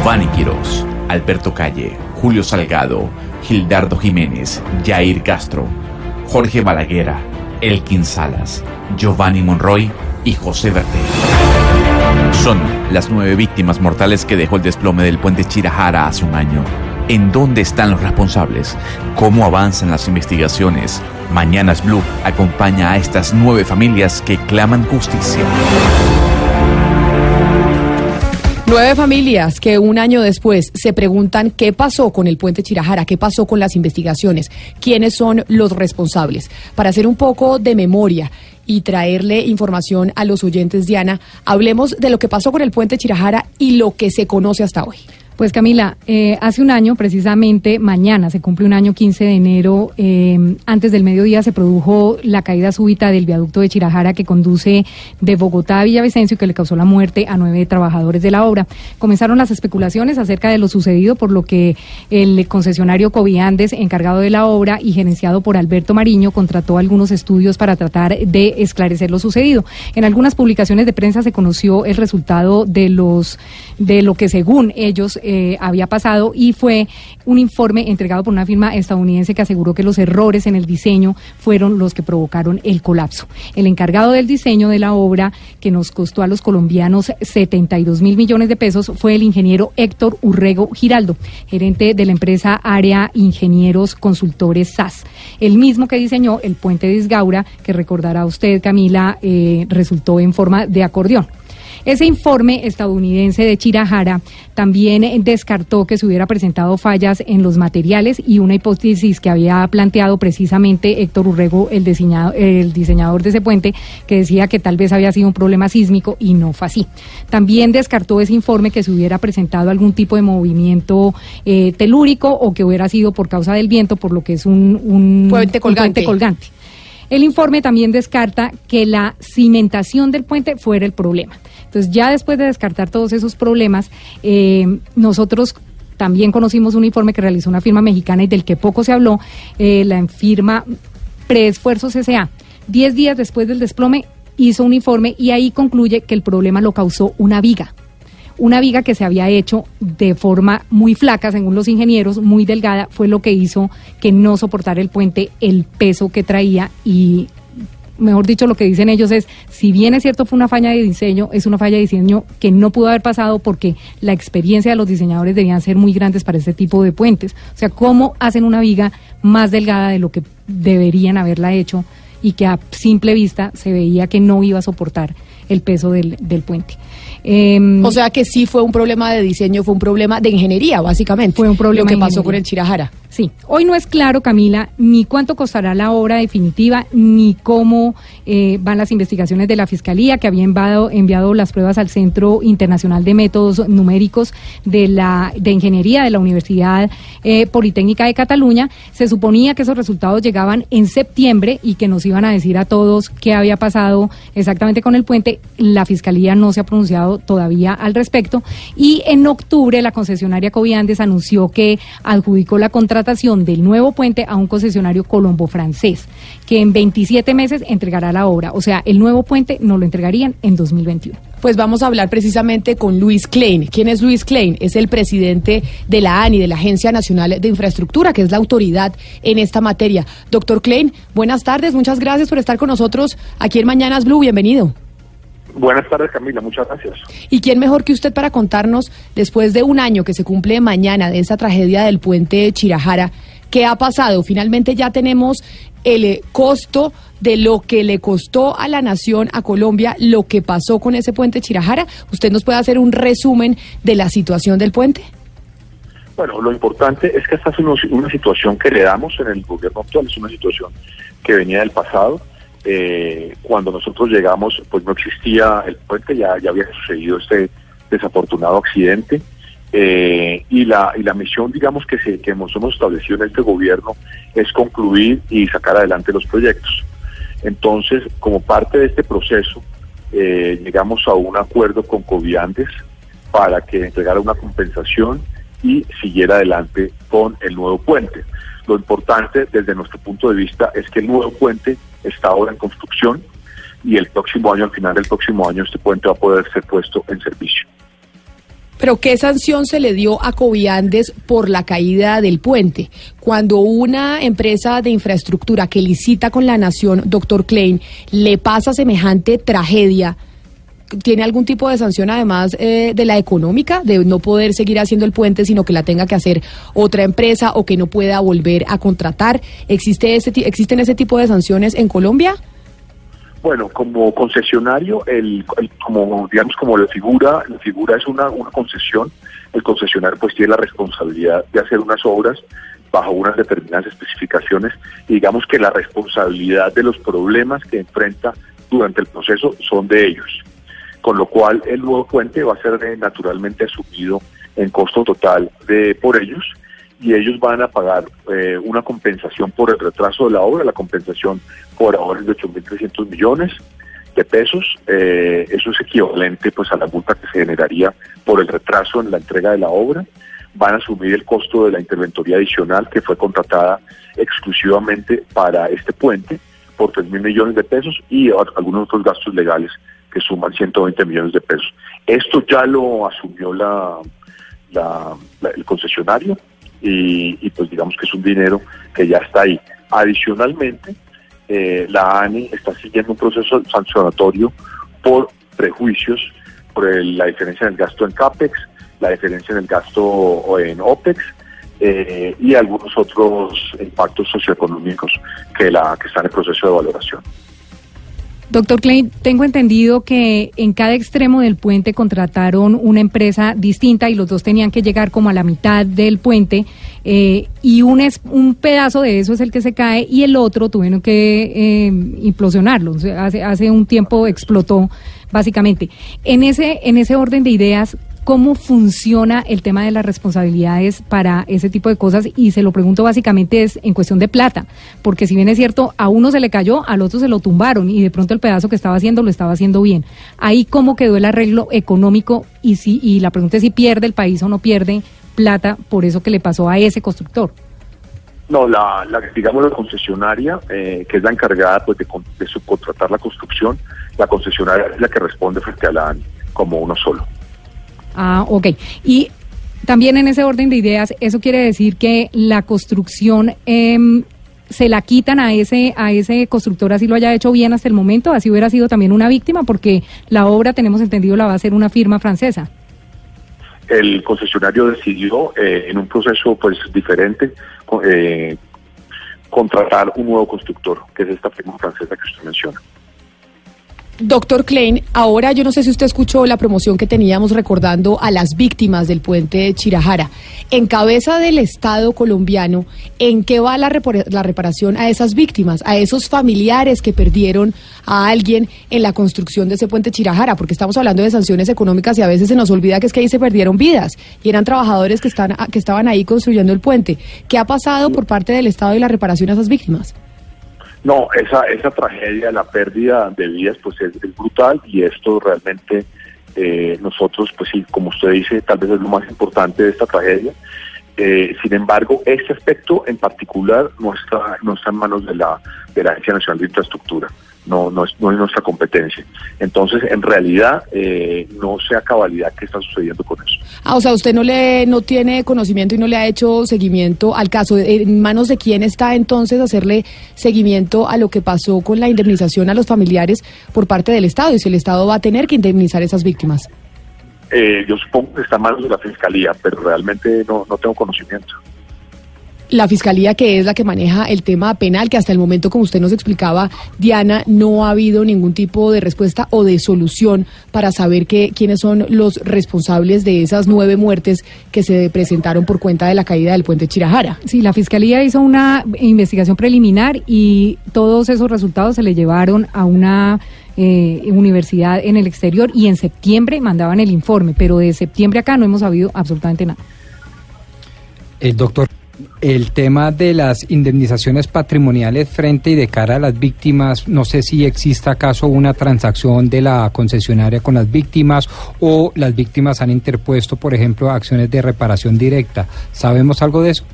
Giovanni Quiroz, Alberto Calle, Julio Salgado, Gildardo Jiménez, Jair Castro, Jorge Balaguera, Elkin Salas, Giovanni Monroy y José Bertel. Son las nueve víctimas mortales que dejó el desplome del puente Chirajara hace un año. ¿En dónde están los responsables? ¿Cómo avanzan las investigaciones? Mañanas Blue acompaña a estas nueve familias que claman justicia. Nueve familias que un año después se preguntan qué pasó con el puente Chirajara, qué pasó con las investigaciones, quiénes son los responsables. Para hacer un poco de memoria y traerle información a los oyentes, Diana, hablemos de lo que pasó con el puente Chirajara y lo que se conoce hasta hoy. Pues Camila, eh, hace un año, precisamente mañana, se cumple un año 15 de enero, eh, antes del mediodía se produjo la caída súbita del viaducto de Chirajara que conduce de Bogotá a Villavicencio y que le causó la muerte a nueve trabajadores de la obra. Comenzaron las especulaciones acerca de lo sucedido, por lo que el concesionario Coviandes, encargado de la obra y gerenciado por Alberto Mariño, contrató algunos estudios para tratar de esclarecer lo sucedido. En algunas publicaciones de prensa se conoció el resultado de los de lo que según ellos había pasado y fue un informe entregado por una firma estadounidense que aseguró que los errores en el diseño fueron los que provocaron el colapso. El encargado del diseño de la obra, que nos costó a los colombianos 72 mil millones de pesos, fue el ingeniero Héctor Urrego Giraldo, gerente de la empresa Área Ingenieros Consultores SAS. El mismo que diseñó el puente de Isgaura, que recordará usted, Camila, eh, resultó en forma de acordeón. Ese informe estadounidense de Chirajara también descartó que se hubiera presentado fallas en los materiales y una hipótesis que había planteado precisamente Héctor Urrego, el, diseñado, el diseñador de ese puente, que decía que tal vez había sido un problema sísmico y no fue así. También descartó ese informe que se hubiera presentado algún tipo de movimiento eh, telúrico o que hubiera sido por causa del viento, por lo que es un, un Puente colgante. un puente colgante. El informe también descarta que la cimentación del puente fuera el problema. Entonces, ya después de descartar todos esos problemas, eh, nosotros también conocimos un informe que realizó una firma mexicana y del que poco se habló, eh, la firma Preesfuerzos S.A. Diez días después del desplome hizo un informe y ahí concluye que el problema lo causó una viga una viga que se había hecho de forma muy flaca, según los ingenieros, muy delgada, fue lo que hizo que no soportara el puente el peso que traía y mejor dicho, lo que dicen ellos es, si bien es cierto fue una falla de diseño, es una falla de diseño que no pudo haber pasado porque la experiencia de los diseñadores debían ser muy grandes para este tipo de puentes. O sea, ¿cómo hacen una viga más delgada de lo que deberían haberla hecho y que a simple vista se veía que no iba a soportar el peso del, del puente? Em, O sea que sí fue un problema de diseño, fue un problema de ingeniería, básicamente. Fue un problema Lo que pasó con el Chirajara. Sí, hoy no es claro, Camila, ni cuánto costará la obra definitiva, ni cómo eh, van las investigaciones de la Fiscalía, que había enviado, enviado las pruebas al Centro Internacional de Métodos Numéricos de, la, de Ingeniería de la Universidad eh, Politécnica de Cataluña. Se suponía que esos resultados llegaban en septiembre y que nos iban a decir a todos qué había pasado exactamente con el puente. La Fiscalía no se ha pronunciado todavía al respecto. Y en octubre, la concesionaria Coviandes anunció que adjudicó la contratación del nuevo puente a un concesionario colombo-francés, que en 27 meses entregará la obra. O sea, el nuevo puente nos lo entregarían en 2021. Pues vamos a hablar precisamente con Luis Klein. ¿Quién es Luis Klein? Es el presidente de la ANI, de la Agencia Nacional de Infraestructura, que es la autoridad en esta materia. Doctor Klein, buenas tardes, muchas gracias por estar con nosotros aquí en Mañanas Blue. Bienvenido. Buenas tardes, Camila. Muchas gracias. ¿Y quién mejor que usted para contarnos, después de un año que se cumple mañana de esa tragedia del puente Chirajara, qué ha pasado? Finalmente ya tenemos el eh, costo de lo que le costó a la nación, a Colombia, lo que pasó con ese puente Chirajara. ¿Usted nos puede hacer un resumen de la situación del puente? Bueno, lo importante es que esta es una, una situación que le damos en el gobierno actual, es una situación que venía del pasado. Eh, cuando nosotros llegamos, pues no existía el puente, ya, ya había sucedido este desafortunado accidente. Eh, y, la, y la misión, digamos, que, se, que hemos, hemos establecido en este gobierno es concluir y sacar adelante los proyectos. Entonces, como parte de este proceso, eh, llegamos a un acuerdo con Coviandes para que entregara una compensación y siguiera adelante con el nuevo puente. Lo importante desde nuestro punto de vista es que el nuevo puente está ahora en construcción y el próximo año, al final del próximo año, este puente va a poder ser puesto en servicio. Pero ¿qué sanción se le dio a Coviandes por la caída del puente? Cuando una empresa de infraestructura que licita con la nación, doctor Klein, le pasa semejante tragedia, ¿tiene algún tipo de sanción además eh, de la económica, de no poder seguir haciendo el puente, sino que la tenga que hacer otra empresa o que no pueda volver a contratar? ¿Existe ese, ¿Existen ese tipo de sanciones en Colombia? Bueno, como concesionario, el, como digamos como la figura, la figura es una, una concesión. El concesionario pues tiene la responsabilidad de hacer unas obras bajo unas determinadas especificaciones y digamos que la responsabilidad de los problemas que enfrenta durante el proceso son de ellos. Con lo cual el nuevo puente va a ser eh, naturalmente asumido en costo total de por ellos y ellos van a pagar eh, una compensación por el retraso de la obra, la compensación por ahora es de 8.300 millones de pesos, eh, eso es equivalente pues a la multa que se generaría por el retraso en la entrega de la obra, van a asumir el costo de la interventoría adicional que fue contratada exclusivamente para este puente por 3.000 millones de pesos y algunos otros gastos legales que suman 120 millones de pesos. Esto ya lo asumió la, el concesionario, y, pues digamos que es un dinero que ya está ahí. Adicionalmente, eh, la ANI está siguiendo un proceso sancionatorio por prejuicios, por la diferencia en el gasto en CAPEX, la diferencia en el gasto en OPEX eh, y algunos otros impactos socioeconómicos que, la, que están en el proceso de valoración. Doctor Klein, tengo entendido que en cada extremo del puente contrataron una empresa distinta y los dos tenían que llegar como a la mitad del puente eh, y un, es, un pedazo de eso es el que se cae y el otro tuvieron que eh, implosionarlo. Hace, hace un tiempo explotó básicamente. En ese, en ese orden de ideas, cómo funciona el tema de las responsabilidades para ese tipo de cosas y se lo pregunto básicamente es en cuestión de plata, porque si bien es cierto, a uno se le cayó, al otro se lo tumbaron y de pronto el pedazo que estaba haciendo lo estaba haciendo bien. Ahí cómo quedó el arreglo económico y si y la pregunta es si pierde el país o no pierde plata por eso que le pasó a ese constructor. No, la, digamos la concesionaria, eh, que es la encargada pues, de, de subcontratar la construcción, la concesionaria es la que responde frente a la ANI como uno solo. Ah, ok. Y también en ese orden de ideas, eso quiere decir que la construcción em, se la quitan a ese a ese constructor así lo haya hecho bien hasta el momento, así hubiera sido también una víctima, porque la obra tenemos entendido la va a hacer una firma francesa. El concesionario decidió eh, en un proceso pues diferente eh, contratar un nuevo constructor, que es esta firma francesa que usted menciona. Doctor Klein, ahora yo no sé si usted escuchó la promoción que teníamos recordando a las víctimas del puente de Chirajara. En cabeza del Estado colombiano, ¿en qué va la, reparación a esas víctimas, a esos familiares que perdieron a alguien en la construcción de ese puente Chirajara? Porque estamos hablando de sanciones económicas y a veces se nos olvida que es que ahí se perdieron vidas y eran trabajadores que, están, que estaban ahí construyendo el puente. ¿Qué ha pasado por parte del Estado y la reparación a esas víctimas? No, esa, esa tragedia, la pérdida de vidas, pues es, brutal y esto realmente eh, nosotros, pues sí, como usted dice, tal vez es lo más importante de esta tragedia. Eh, sin embargo, este aspecto en particular no está, no está en manos de la, de la Agencia Nacional de Infraestructura no, no, es, no es nuestra competencia. Entonces, en realidad, eh, no sé a cabalidad qué está sucediendo con eso. Ah, o sea, usted no le no tiene conocimiento y no le ha hecho seguimiento al caso. ¿En manos de quién está entonces hacerle seguimiento a lo que pasó con la indemnización a los familiares por parte del Estado? Y si el Estado va a tener que indemnizar a esas víctimas. Eh, yo supongo que está en manos de la Fiscalía, pero realmente no, no tengo conocimiento. La fiscalía que es la que maneja el tema penal, que hasta el momento, como usted nos explicaba, Diana, no ha habido ningún tipo de respuesta o de solución para saber que, quiénes son los responsables de esas nueve muertes que se presentaron por cuenta de la caída del puente Chirajara. Sí, la fiscalía hizo una investigación preliminar y todos esos resultados se le llevaron a una eh, universidad en el exterior y en septiembre mandaban el informe, pero de septiembre acá no hemos sabido absolutamente nada. El doctor el tema de las indemnizaciones patrimoniales frente y de cara a las víctimas, no sé si existe acaso una transacción de la concesionaria con las víctimas o las víctimas han interpuesto, por ejemplo, acciones de reparación directa. ¿Sabemos algo de eso?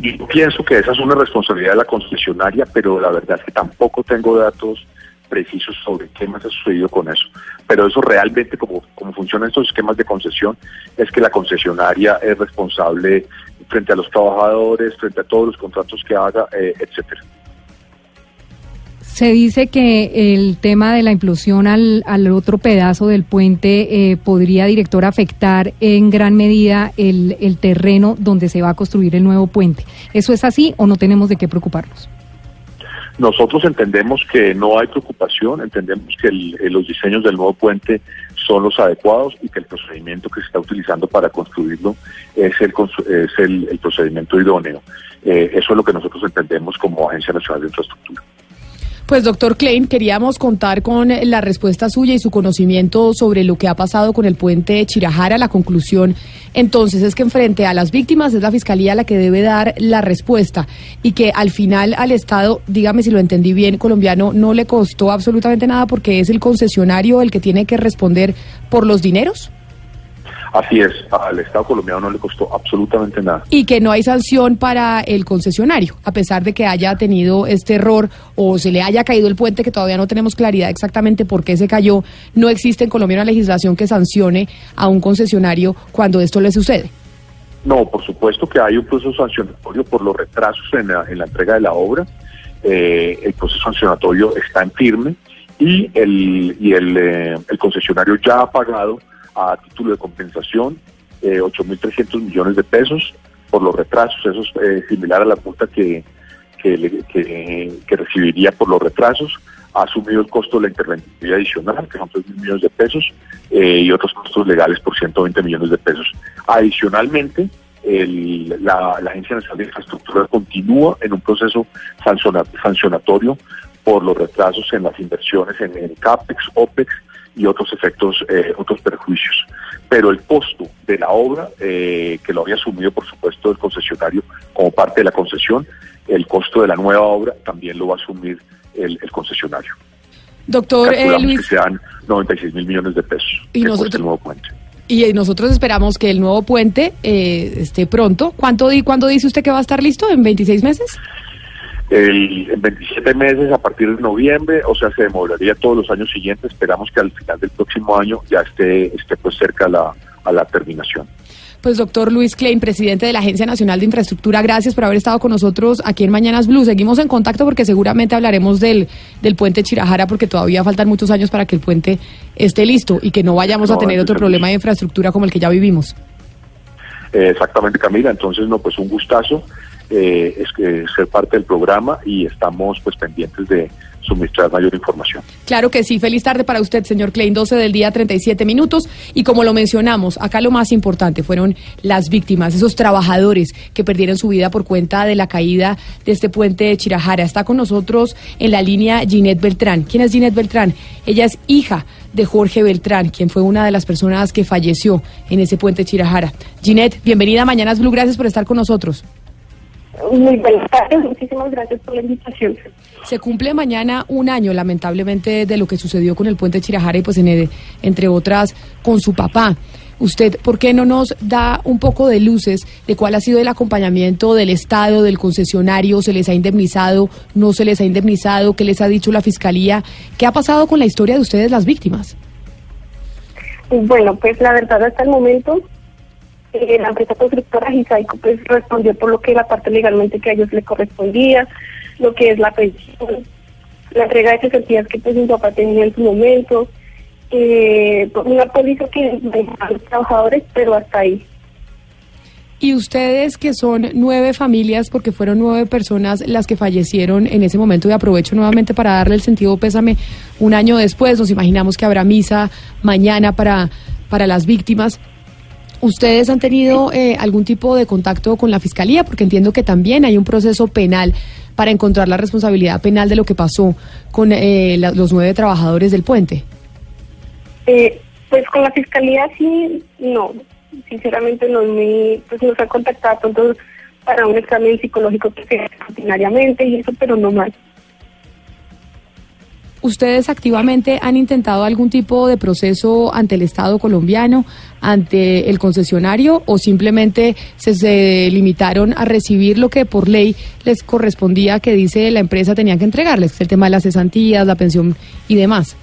Yo pienso que esa es una responsabilidad de la concesionaria, pero la verdad es que tampoco tengo datos precisos sobre qué más ha sucedido con eso. Pero eso realmente, como, como funcionan estos esquemas de concesión, es que la concesionaria es responsable frente a los trabajadores, frente a todos los contratos que haga, eh, etcétera. Se dice que el tema de la implosión al, al otro pedazo del puente eh, podría, director, afectar en gran medida el, el terreno donde se va a construir el nuevo puente. ¿Eso es así o no tenemos de qué preocuparnos? Nosotros entendemos que no hay preocupación, entendemos que el, los diseños del nuevo puente son los adecuados y que el procedimiento que se está utilizando para construirlo es el, es el procedimiento idóneo. Eh, eso es lo que nosotros entendemos como Agencia Nacional de Infraestructura. Pues doctor Klein, queríamos contar con la respuesta suya y su conocimiento sobre lo que ha pasado con el puente Chirajara. La conclusión entonces es que frente a las víctimas es la Fiscalía la que debe dar la respuesta y que al final al Estado, dígame si lo entendí bien, colombiano, no le costó absolutamente nada porque es el concesionario el que tiene que responder por los dineros. Así es, al Estado colombiano no le costó absolutamente nada. Y que no hay sanción para el concesionario, a pesar de que haya tenido este error o se le haya caído el puente, que todavía no tenemos claridad exactamente por qué se cayó. No existe en Colombia una legislación que sancione a un concesionario cuando esto le sucede. No, por supuesto que hay un proceso sancionatorio por los retrasos en la, en la entrega de la obra. Eh, el proceso sancionatorio está en firme y el, y el, eh, el concesionario ya ha pagado a título de compensación, eh, 8.300 millones de pesos por los retrasos. Eso es eh, similar a la multa que, que, recibiría por los retrasos. Ha asumido el costo de la intervención adicional, que son 3.000 millones de pesos, eh, y otros costos legales por 120 millones de pesos. Adicionalmente, la, Agencia Nacional de Infraestructura continúa en un proceso sancionatorio por los retrasos en las inversiones en CAPEX, OPEX y otros efectos, eh, otros perjuicios. Pero el costo de la obra, eh, que lo había asumido por supuesto el concesionario como parte de la concesión, el costo de la nueva obra también lo va a asumir el, el concesionario. Doctor eh, Luis. Que sean 96 mil millones de pesos. Y nosotros, el nuevo puente. Y nosotros esperamos que el nuevo puente eh, esté pronto. ¿Cuánto, ¿Cuándo dice usted que va a estar listo? ¿En 26 meses? El, en 27 meses a partir de noviembre, o sea, se demoraría todos los años siguientes. Esperamos que al final del próximo año ya esté, esté pues cerca a la, a la terminación. Pues doctor Luis Klein, presidente de la Agencia Nacional de Infraestructura, gracias por haber estado con nosotros aquí en Mañanas Blue. Seguimos en contacto porque seguramente hablaremos del, del puente Chirajara porque todavía faltan muchos años para que el puente esté listo y que no vayamos No, a tener otro problema de infraestructura como el que ya vivimos. Eh, exactamente, Camila. Entonces, no, pues un gustazo eh, es ser parte del programa y estamos pues pendientes de suministrar mayor información. Claro que sí. Feliz tarde para usted, señor Klein. 12 del día, 37 minutos. Y como lo mencionamos, acá lo más importante fueron las víctimas, esos trabajadores que perdieron su vida por cuenta de la caída de este puente de Chirajara. Está con nosotros en la línea Ginette Beltrán. ¿Quién es Ginette Beltrán? Ella es hija de Jorge Beltrán, quien fue una de las personas que falleció en ese puente de Chirajara. Ginette, bienvenida a Mañanas Blue. Gracias por estar con nosotros. Muy buenas tardes, muchísimas gracias por la invitación. Se cumple mañana un año, lamentablemente, de lo que sucedió con el puente Chirajara y, pues, en- entre otras, con su papá. Usted, ¿por qué no nos da un poco de luces de cuál ha sido el acompañamiento del Estado, del concesionario? ¿Se les ha indemnizado? ¿No se les ha indemnizado? ¿Qué les ha dicho la Fiscalía? ¿Qué ha pasado con la historia de ustedes, las víctimas? Bueno, pues la verdad hasta el momento eh, la empresa constructora Gisaico pues respondió por lo que la parte legalmente que a ellos le correspondía, lo que es la pensión, la entrega de cesantías que pues mi papá tenía en su momento, eh, una póliza que manejaban los trabajadores, pero hasta ahí. Y ustedes que son nueve familias, porque fueron nueve personas las que fallecieron en ese momento, y aprovecho nuevamente para darle el sentido pésame un año después, nos imaginamos que habrá misa mañana para, para las víctimas. ¿Ustedes han tenido eh, algún tipo de contacto con la Fiscalía? Porque entiendo que también hay un proceso penal para encontrar la responsabilidad penal de lo que pasó con eh, la- los nueve trabajadores del puente. Eh, pues con la fiscalía sí, no. Sinceramente no me, pues nos ha contactado pronto para un examen psicológico que se rutinariamente y eso, pero no más. ¿Ustedes activamente han intentado algún tipo de proceso ante el Estado colombiano, ante el concesionario, o simplemente se, limitaron a recibir lo que por ley les correspondía, que dice la empresa tenía que entregarles, el tema de las cesantías, la pensión y demás?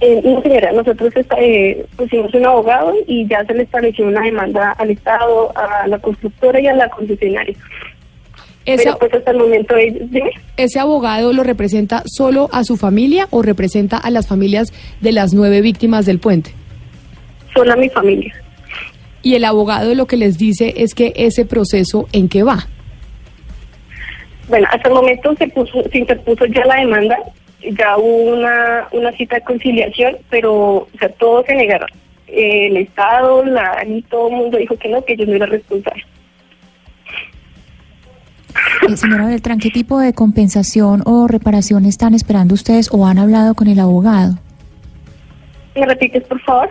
Eh, no, señora, nosotros eh, pusimos un abogado y ya se le estableció una demanda al Estado, a la constructora y a la concesionaria. Pero pues hasta el momento ellos, dime. ¿Ese abogado lo representa solo a su familia o representa a las familias de las nueve víctimas del puente? Solo a mi familia. Y el abogado lo que les dice es que ese proceso en qué va. Bueno, hasta el momento se puso, se interpuso ya la demanda, ya hubo una, una cita de conciliación, pero o sea, todos se negaron. El Estado, la y todo el mundo dijo que no, que ellos no eran responsables. Eh, señora Beltrán, ¿qué tipo de compensación o reparación están esperando ustedes o han hablado con el abogado? ¿Me repites, por favor?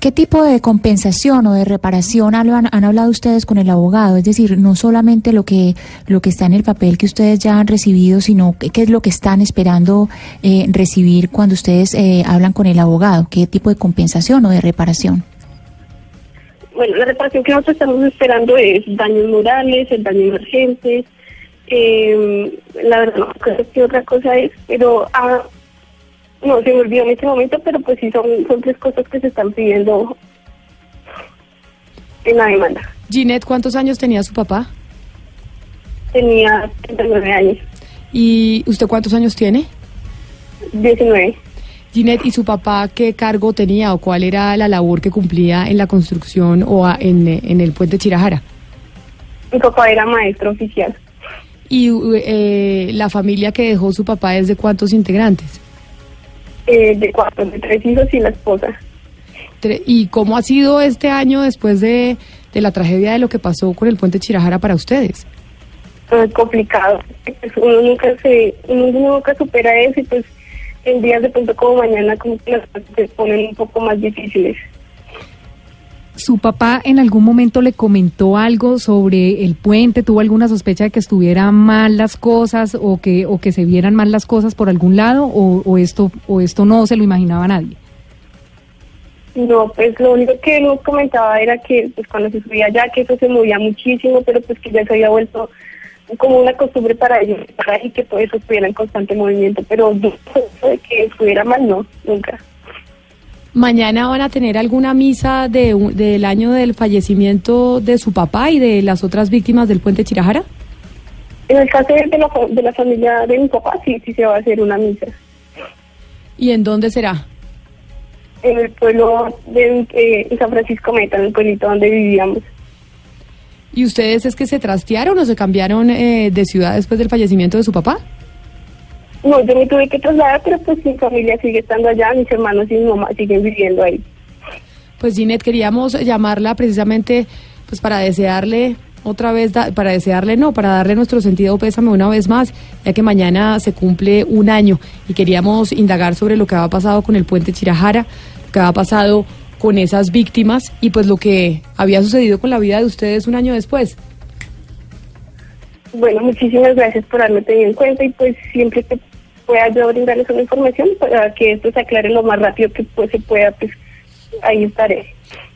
¿Qué tipo de compensación o de reparación han, han hablado ustedes con el abogado? Es decir, no solamente lo que lo que está en el papel que ustedes ya han recibido, sino qué, qué es lo que están esperando eh, recibir cuando ustedes eh, hablan con el abogado. ¿Qué tipo de compensación o de reparación? Bueno, la reparación que nosotros estamos esperando es daños morales, el daño emergente. Eh, la verdad, no sé qué otra cosa es, pero ah, no se me olvidó en este momento, pero pues sí son, son tres cosas que se están pidiendo en la demanda. Ginette, ¿cuántos años tenía su papá? Tenía 39 años, ¿Y usted cuántos años tiene? 19. Ginette, ¿y su papá qué cargo tenía o cuál era la labor que cumplía en la construcción o a- en, en el puente Chirajara? Mi papá era maestro oficial. ¿Y eh, la familia que dejó su papá es de cuántos integrantes? eh, de cuatro, de tres hijos y la esposa. ¿Y cómo ha sido este año después de, de la tragedia de lo que pasó con el puente Chirajara para ustedes? Eh, complicado. Pues uno nunca se, uno nunca supera eso y pues en días de pronto como mañana como que las cosas se ponen un poco más difíciles. ¿Su papá en algún momento le comentó algo sobre el puente? ¿Tuvo alguna sospecha de que estuvieran mal las cosas o que, o que se vieran mal las cosas por algún lado? ¿O, o esto, o esto no se lo imaginaba nadie? No, pues lo único que nos comentaba era que pues cuando se subía allá que eso se movía muchísimo, pero pues que ya se había vuelto como una costumbre para ellos y que todo eso estuviera en constante movimiento, pero de que estuviera mal no, nunca. ¿Mañana van a tener alguna misa de, del año del fallecimiento de su papá y de las otras víctimas del puente Chirajara? En el caso de la, de la familia de mi papá sí, sí se va a hacer una misa. ¿Y en dónde será? en el pueblo de eh, San Francisco Meta, en el pueblito donde vivíamos. ¿Y ustedes es que se trastearon o se cambiaron eh, de ciudad después del fallecimiento de su papá? No, yo me tuve que trasladar, pero pues mi familia sigue estando allá, mis hermanos y mi mamá siguen viviendo ahí. Pues Ginette, queríamos llamarla precisamente pues para desearle otra vez, da- para desearle no, para darle nuestro sentido pésame una vez más, ya que mañana se cumple un año y queríamos indagar sobre lo que había pasado con el puente Chirajara, lo que había pasado con esas víctimas y pues lo que había sucedido con la vida de ustedes un año después. Bueno, muchísimas gracias por haberme tenido en cuenta y pues siempre que pueda yo brindarles una información para que esto se aclare lo más rápido que pues, se pueda, pues ahí estaré.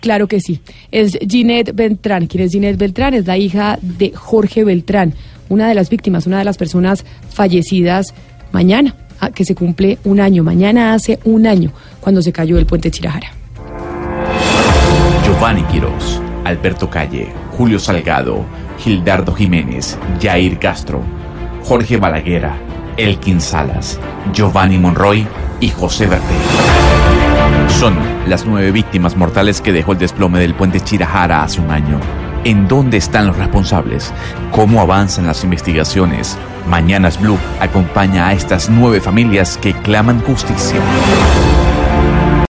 Claro que sí. Es Ginette Beltrán. ¿Quién es Ginette Beltrán? Es la hija de Jorge Beltrán, una de las víctimas, una de las personas fallecidas mañana, ah, que se cumple un año. Mañana hace un año cuando se cayó el puente Chirajara. Giovanni Quiroz, Alberto Calle, Julio Salgado, Gildardo Jiménez, Jair Castro, Jorge Balaguera, Elkin Salas, Giovanni Monroy y José Verde. son las nueve víctimas mortales que dejó el desplome del puente Chirajara hace un año? ¿En dónde están los responsables? ¿Cómo avanzan las investigaciones? Mañanas Blue acompaña a estas nueve familias que claman justicia.